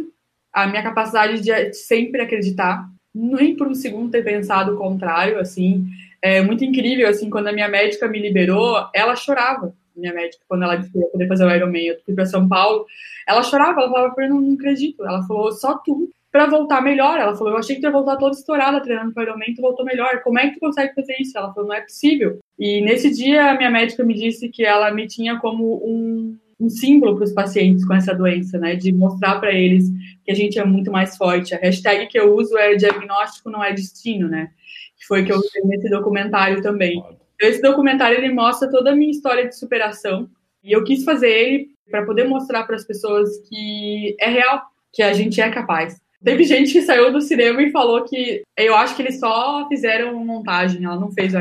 a minha capacidade de sempre acreditar, nem por um segundo ter pensado o contrário, assim. É muito incrível, assim, quando a minha médica me liberou, ela chorava, minha médica, quando ela disse que ia poder fazer o Ironman, eu fui para São Paulo, ela chorava, ela falava, eu não, não acredito. Ela falou, só tu, para voltar melhor. Ela falou, eu achei que tu ia voltar toda estourada treinando para Ironman, tu voltou melhor. Como é que tu consegue fazer isso? Ela falou, não é possível. E nesse dia, a minha médica me disse que ela me tinha como um um símbolo para os pacientes com essa doença, né? De mostrar para eles que a gente é muito mais forte. A hashtag que eu uso é diagnóstico não é destino, né? Que foi que eu usei nesse documentário também. Então, esse documentário ele mostra toda a minha história de superação e eu quis fazer ele para poder mostrar para as pessoas que é real, que a gente é capaz. Teve gente que saiu do cinema e falou que eu acho que eles só fizeram montagem, ela não fez a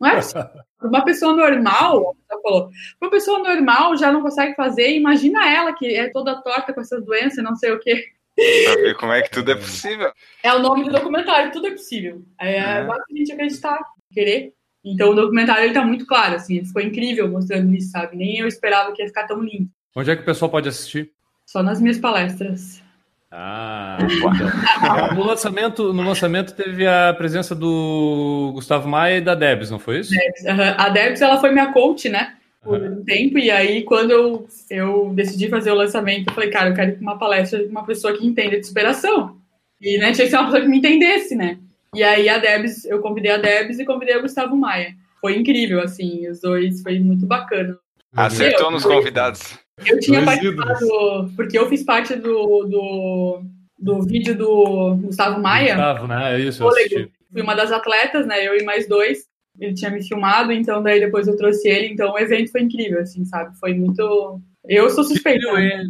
não é (laughs) Uma pessoa normal, ela falou, uma pessoa normal já não consegue fazer, imagina ela que é toda torta com essas doenças, não sei o quê. Pra ver como é que tudo é possível. É o nome do documentário, tudo é possível. É, é. basta a gente acreditar, querer. Então o documentário ele tá muito claro, assim, ele ficou incrível mostrando isso, sabe? Nem eu esperava que ia ficar tão lindo. Onde é que o pessoal pode assistir? Só nas minhas palestras. Ah, então. no lançamento, no lançamento teve a presença do Gustavo Maia e da Debs, não foi isso? Debs, uhum. A Debs ela foi minha coach, né? Por um tempo, e aí quando eu, eu decidi fazer o lançamento, eu falei, cara, eu quero ir uma palestra de uma pessoa que entenda de superação. E né, tinha que ser uma pessoa que me entendesse, né? E aí a Debs, eu convidei a Debs e convidei o Gustavo Maia. Foi incrível, assim, os dois, foi muito bacana. Acertou eu, nos convidados. Eu tinha Dois participado, ídolos. porque eu fiz parte do, do, do vídeo do Gustavo Maia. Gustavo, né? É isso, eu assisti. Fui uma das atletas, né? Eu e mais dois. Ele tinha me filmado, então daí depois eu trouxe ele. Então o evento foi incrível, assim, sabe? Foi muito. Eu sou suspeito. Que trio, né?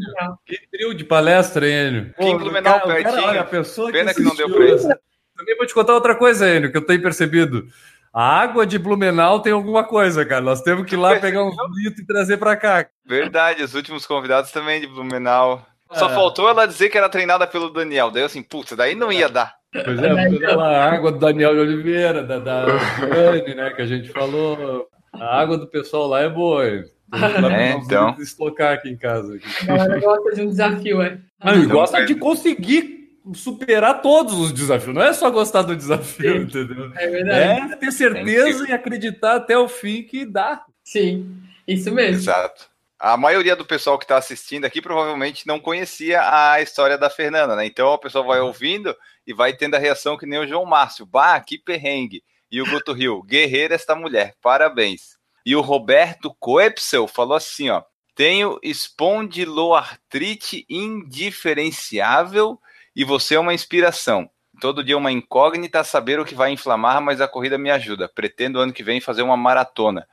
que trio de palestra, Enio. Pô, Blumenau pertinho. Cara, olha, a pessoa Pena que, que não deu pra isso. Também vou te contar outra coisa, Enio, que eu tenho percebido. A água de Blumenau tem alguma coisa, cara. Nós temos que ir lá pegar um litro e trazer para cá. Verdade, os últimos convidados também de Blumenau. Só é. faltou ela dizer que era treinada pelo Daniel. Daí eu assim, putz, daí não ia dar. Pois é, água do Daniel de Oliveira, da, da Dani, né, que a gente falou. A água do pessoal lá é boa. É, então. estocar aqui em casa. Aqui. A galera gosta de um desafio, é. Não, e gosta de conseguir superar todos os desafios. Não é só gostar do desafio, Sim. entendeu? É verdade. É ter certeza e acreditar até o fim que dá. Sim, isso mesmo. Exato. A maioria do pessoal que está assistindo aqui provavelmente não conhecia a história da Fernanda, né? Então o pessoal vai ouvindo e vai tendo a reação que nem o João Márcio. Bah, que perrengue. E o Guto Rio, guerreira esta mulher, parabéns. E o Roberto Coepsel falou assim, ó. Tenho espondiloartrite indiferenciável e você é uma inspiração. Todo dia uma incógnita saber o que vai inflamar, mas a corrida me ajuda. Pretendo ano que vem fazer uma maratona.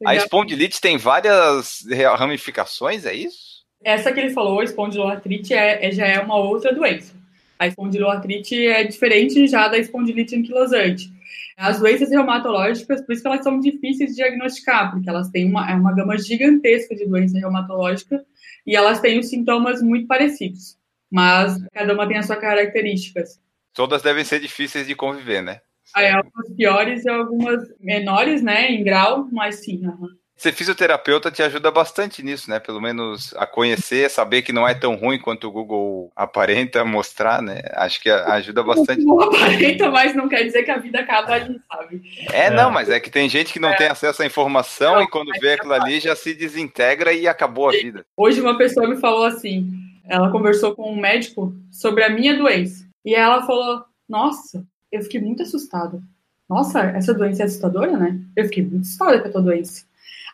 Legal. A espondilite tem várias ramificações, é isso? Essa que ele falou, a espondiloartrite, é, é, já é uma outra doença. A espondiloartrite é diferente já da espondilite anquilosante. As doenças reumatológicas, por isso que elas são difíceis de diagnosticar, porque elas têm uma, é uma gama gigantesca de doença reumatológica e elas têm os sintomas muito parecidos mas cada uma tem as suas características. Todas devem ser difíceis de conviver, né? Aí, algumas piores e algumas menores, né, em grau, mas sim. Uhum. Ser fisioterapeuta te ajuda bastante nisso, né? Pelo menos a conhecer, saber que não é tão ruim quanto o Google aparenta mostrar, né? Acho que ajuda bastante. O Google aparenta, mas não quer dizer que a vida acaba ali, sabe? É, é. não, mas é que tem gente que não é. tem acesso à informação não, e quando vê aquilo ali já se desintegra e acabou a vida. Hoje uma pessoa me falou assim: ela conversou com um médico sobre a minha doença. E ela falou: Nossa, eu fiquei muito assustada. Nossa, essa doença é assustadora, né? Eu fiquei muito assustada com a tua doença.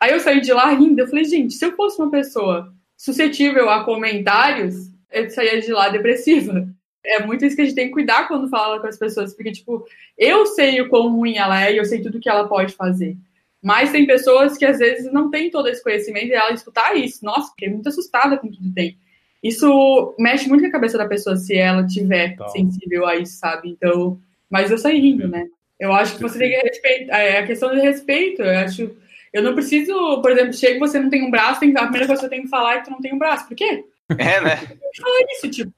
Aí eu saí de lá rindo. Eu falei: Gente, se eu fosse uma pessoa suscetível a comentários, eu saía de lá depressiva. É muito isso que a gente tem que cuidar quando fala com as pessoas, porque, tipo, eu sei o quão ruim ela é e eu sei tudo que ela pode fazer. Mas tem pessoas que às vezes não têm todo esse conhecimento e ela escutar isso. Nossa, fiquei muito assustada com tudo que tem isso mexe muito com a cabeça da pessoa se ela tiver então. sensível a isso, sabe? Então, mas eu saí rindo, né? Eu acho que você tem que respeitar. É a questão de respeito. Eu acho. Eu não preciso, por exemplo, chega e você não tem um braço, tem, a primeira coisa que você tem que falar é que tu não tem um braço. Por quê? É, né? Fala isso, tipo,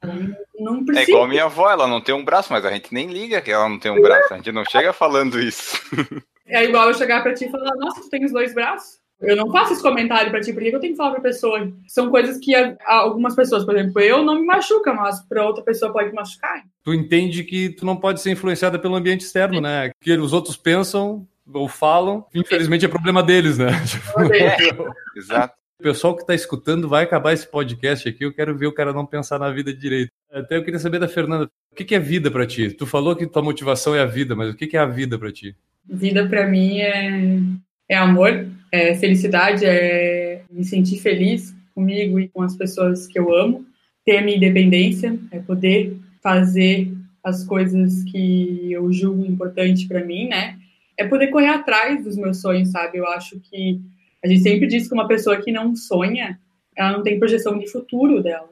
não É precisa. igual a minha avó, ela não tem um braço, mas a gente nem liga que ela não tem um braço. A gente não chega falando isso. É igual eu chegar pra ti e falar, nossa, tu tem os dois braços? Eu não faço esse comentário pra ti, porque eu tenho que falar pra pessoa? São coisas que algumas pessoas, por exemplo, eu não me machuca, mas pra outra pessoa pode machucar. Tu entende que tu não pode ser influenciada pelo ambiente externo, né? Que os outros pensam ou falam, infelizmente é problema deles, né? (laughs) Exato. O pessoal que está escutando vai acabar esse podcast aqui. Eu quero ver o cara não pensar na vida direito. Até eu queria saber da Fernanda, o que é vida para ti? Tu falou que tua motivação é a vida, mas o que é a vida para ti? Vida pra mim é, é amor, é felicidade, é me sentir feliz comigo e com as pessoas que eu amo, ter minha independência, é poder fazer as coisas que eu julgo importante pra mim, né? É poder correr atrás dos meus sonhos, sabe? Eu acho que a gente sempre diz que uma pessoa que não sonha, ela não tem projeção de futuro dela.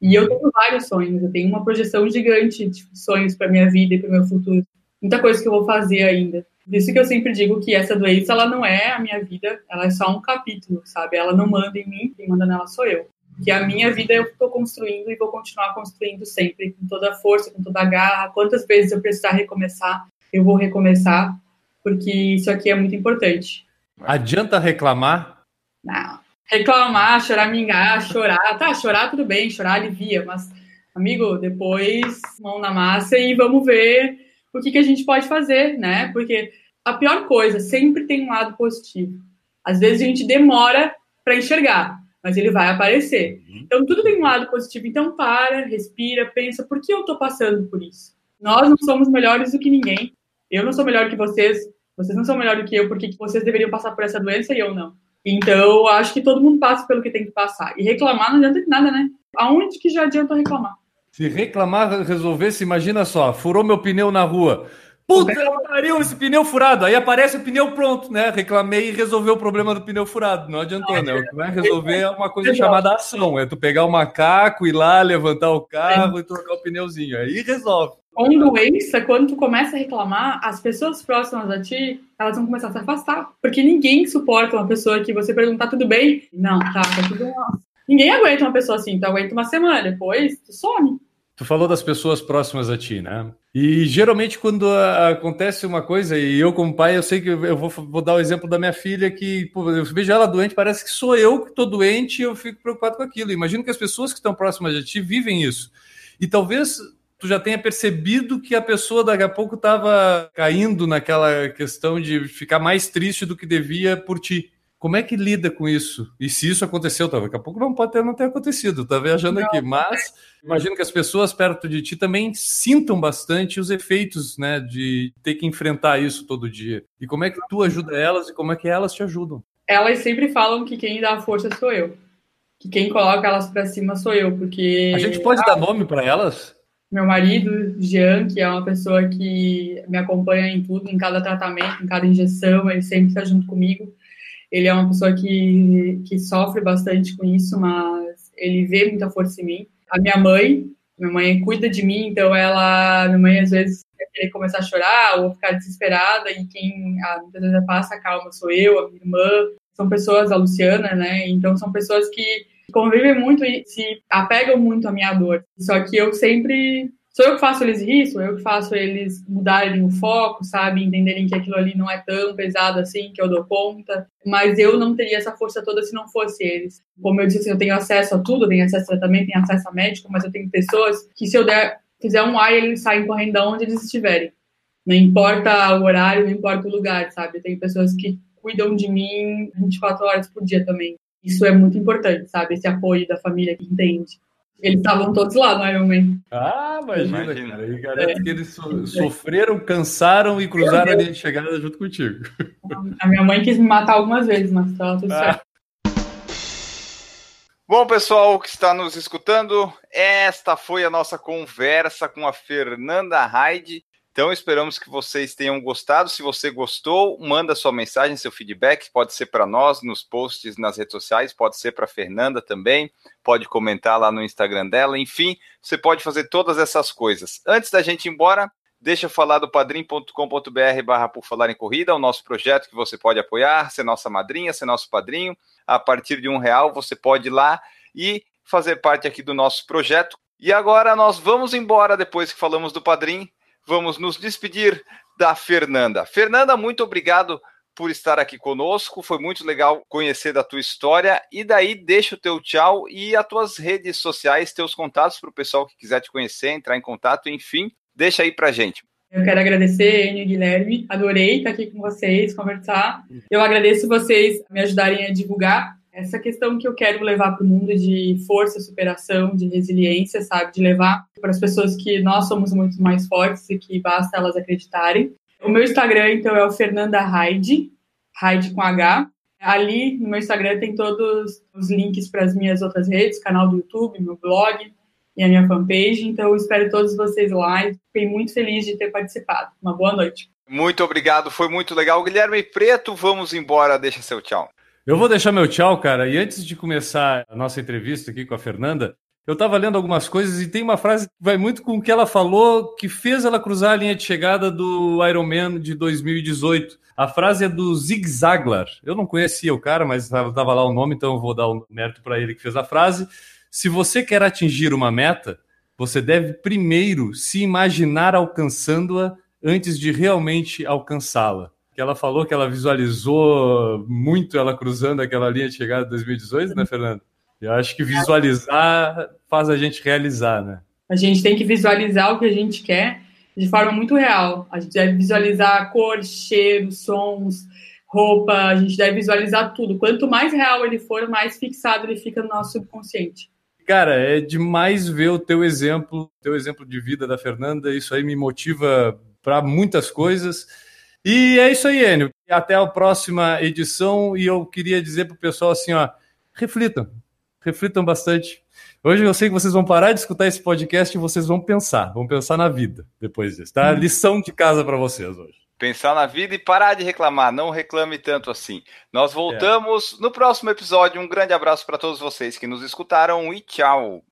E eu tenho vários sonhos, eu tenho uma projeção gigante de sonhos para minha vida e para meu futuro. Muita coisa que eu vou fazer ainda. Por isso que eu sempre digo que essa doença, ela não é a minha vida, ela é só um capítulo, sabe? Ela não manda em mim, quem manda nela sou eu. Que a minha vida eu estou construindo e vou continuar construindo sempre, com toda a força, com toda a garra. Quantas vezes eu precisar recomeçar, eu vou recomeçar, porque isso aqui é muito importante. Adianta reclamar? Não. Reclamar, choramingar, chorar. Tá, chorar tudo bem, chorar alivia, mas, amigo, depois mão na massa e vamos ver o que, que a gente pode fazer, né? Porque a pior coisa sempre tem um lado positivo. Às vezes a gente demora para enxergar, mas ele vai aparecer. Então tudo tem um lado positivo. Então para, respira, pensa, por que eu tô passando por isso? Nós não somos melhores do que ninguém. Eu não sou melhor que vocês, vocês não são melhor do que eu, porque vocês deveriam passar por essa doença e eu não. Então, acho que todo mundo passa pelo que tem que passar. E reclamar não adianta de nada, né? Aonde que já adianta reclamar? Se reclamar resolvesse, imagina só, furou meu pneu na rua. Puta, pariu esse pneu furado. Aí aparece o pneu pronto, né? Reclamei e resolveu o problema do pneu furado. Não adiantou, né? O que vai resolver é uma coisa chamada ação. É tu pegar o macaco, ir lá, levantar o carro e trocar o pneuzinho. Aí resolve. Com doença, quando tu começa a reclamar, as pessoas próximas a ti, elas vão começar a se afastar. Porque ninguém suporta uma pessoa que você perguntar tudo bem. Não, tá, tá tudo mal. Ninguém aguenta uma pessoa assim. Tu aguenta uma semana, depois tu some. Tu falou das pessoas próximas a ti, né? E geralmente quando a- acontece uma coisa, e eu como pai, eu sei que eu vou, vou dar o exemplo da minha filha, que pô, eu vejo ela doente, parece que sou eu que estou doente e eu fico preocupado com aquilo. Imagino que as pessoas que estão próximas de ti vivem isso. E talvez tu já tenha percebido que a pessoa daqui a pouco estava caindo naquela questão de ficar mais triste do que devia por ti. Como é que lida com isso? E se isso aconteceu, tá, daqui a pouco não pode ter, não ter acontecido, tá viajando aqui. Mas imagino que as pessoas perto de ti também sintam bastante os efeitos, né, de ter que enfrentar isso todo dia. E como é que tu ajuda elas e como é que elas te ajudam? Elas sempre falam que quem dá a força sou eu. Que quem coloca elas pra cima sou eu, porque. A gente pode dar nome para elas? meu marido, Jean, que é uma pessoa que me acompanha em tudo, em cada tratamento, em cada injeção, ele sempre está junto comigo. Ele é uma pessoa que, que sofre bastante com isso, mas ele vê muita força em mim. A minha mãe, minha mãe cuida de mim, então ela, minha mãe às vezes quer querer começar a chorar ou ficar desesperada, e quem ah, muitas vezes passa a calma sou eu, a minha irmã, são pessoas, a Luciana, né? Então são pessoas que convivem muito e se apegam muito à minha dor. Só que eu sempre sou eu que faço eles rir, sou eu que faço eles mudarem o foco, sabe? Entenderem que aquilo ali não é tão pesado assim, que eu dou conta. Mas eu não teria essa força toda se não fosse eles. Como eu disse, eu tenho acesso a tudo, tenho acesso a tratamento, tenho acesso a médico, mas eu tenho pessoas que se eu der, fizer um ai, eles saem correndo de onde eles estiverem. Não importa o horário, não importa o lugar, sabe? Eu tenho pessoas que cuidam de mim 24 horas por dia também. Isso é muito importante, sabe? Esse apoio da família que entende. Eles estavam todos lá no Iron Man. Ah, imagina, Imagina. cara. E garanto que eles so- sofreram, cansaram e cruzaram a linha de chegada junto contigo. A minha mãe quis me matar algumas vezes, mas tava tudo Ah. certo. Bom, pessoal que está nos escutando, esta foi a nossa conversa com a Fernanda Hyde. Então, esperamos que vocês tenham gostado. Se você gostou, manda sua mensagem, seu feedback. Pode ser para nós nos posts nas redes sociais, pode ser para Fernanda também. Pode comentar lá no Instagram dela. Enfim, você pode fazer todas essas coisas. Antes da gente ir embora, deixa eu falar do padrim.com.br barra por falar em corrida, o nosso projeto que você pode apoiar, ser nossa madrinha, ser nosso padrinho. A partir de um real, você pode ir lá e fazer parte aqui do nosso projeto. E agora nós vamos embora depois que falamos do padrinho. Vamos nos despedir da Fernanda. Fernanda, muito obrigado por estar aqui conosco. Foi muito legal conhecer da tua história. E daí, deixa o teu tchau e as tuas redes sociais, teus contatos para o pessoal que quiser te conhecer, entrar em contato, enfim, deixa aí para gente. Eu quero agradecer, Enio e Guilherme. Adorei estar aqui com vocês, conversar. Eu agradeço vocês me ajudarem a divulgar essa questão que eu quero levar para o mundo de força, superação, de resiliência, sabe? De levar para as pessoas que nós somos muito mais fortes e que basta elas acreditarem. O meu Instagram, então, é o Fernanda Hyde, Hyde com H. Ali no meu Instagram tem todos os links para as minhas outras redes, canal do YouTube, meu blog e a minha fanpage. Então, espero todos vocês lá e fiquei muito feliz de ter participado. Uma boa noite. Muito obrigado, foi muito legal. Guilherme Preto, vamos embora, deixa seu tchau. Eu vou deixar meu tchau, cara. E antes de começar a nossa entrevista aqui com a Fernanda, eu estava lendo algumas coisas e tem uma frase que vai muito com o que ela falou, que fez ela cruzar a linha de chegada do Ironman de 2018. A frase é do Zig Zaglar. Eu não conhecia o cara, mas estava lá o nome, então eu vou dar o um mérito para ele que fez a frase. Se você quer atingir uma meta, você deve primeiro se imaginar alcançando-a antes de realmente alcançá-la que ela falou que ela visualizou muito ela cruzando aquela linha de chegada de 2018, né, Fernando? Eu acho que visualizar faz a gente realizar, né? A gente tem que visualizar o que a gente quer de forma muito real. A gente deve visualizar cor, cheiro, sons, roupa, a gente deve visualizar tudo. Quanto mais real ele for, mais fixado ele fica no nosso subconsciente. Cara, é demais ver o teu exemplo, teu exemplo de vida da Fernanda. Isso aí me motiva para muitas coisas. E é isso aí, Enio. Até a próxima edição. E eu queria dizer para o pessoal assim: ó, reflitam, reflitam bastante. Hoje eu sei que vocês vão parar de escutar esse podcast e vocês vão pensar, vão pensar na vida depois disso, tá? Hum. Lição de casa para vocês hoje. Pensar na vida e parar de reclamar, não reclame tanto assim. Nós voltamos é. no próximo episódio. Um grande abraço para todos vocês que nos escutaram e tchau.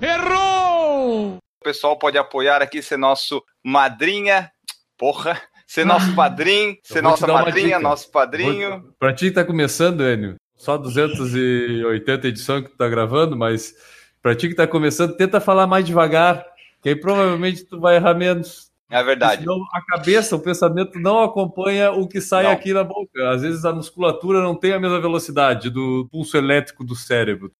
Errou! O pessoal pode apoiar aqui, ser nosso madrinha. Porra! Ser nosso padrinho, (laughs) ser nossa madrinha, nosso padrinho. Vou, pra ti que tá começando, Enio, só 280 edições que tu tá gravando, mas pra ti que tá começando, tenta falar mais devagar, que aí provavelmente tu vai errar menos. É verdade. Senão a cabeça, o pensamento não acompanha o que sai não. aqui na boca. Às vezes a musculatura não tem a mesma velocidade do pulso elétrico do cérebro.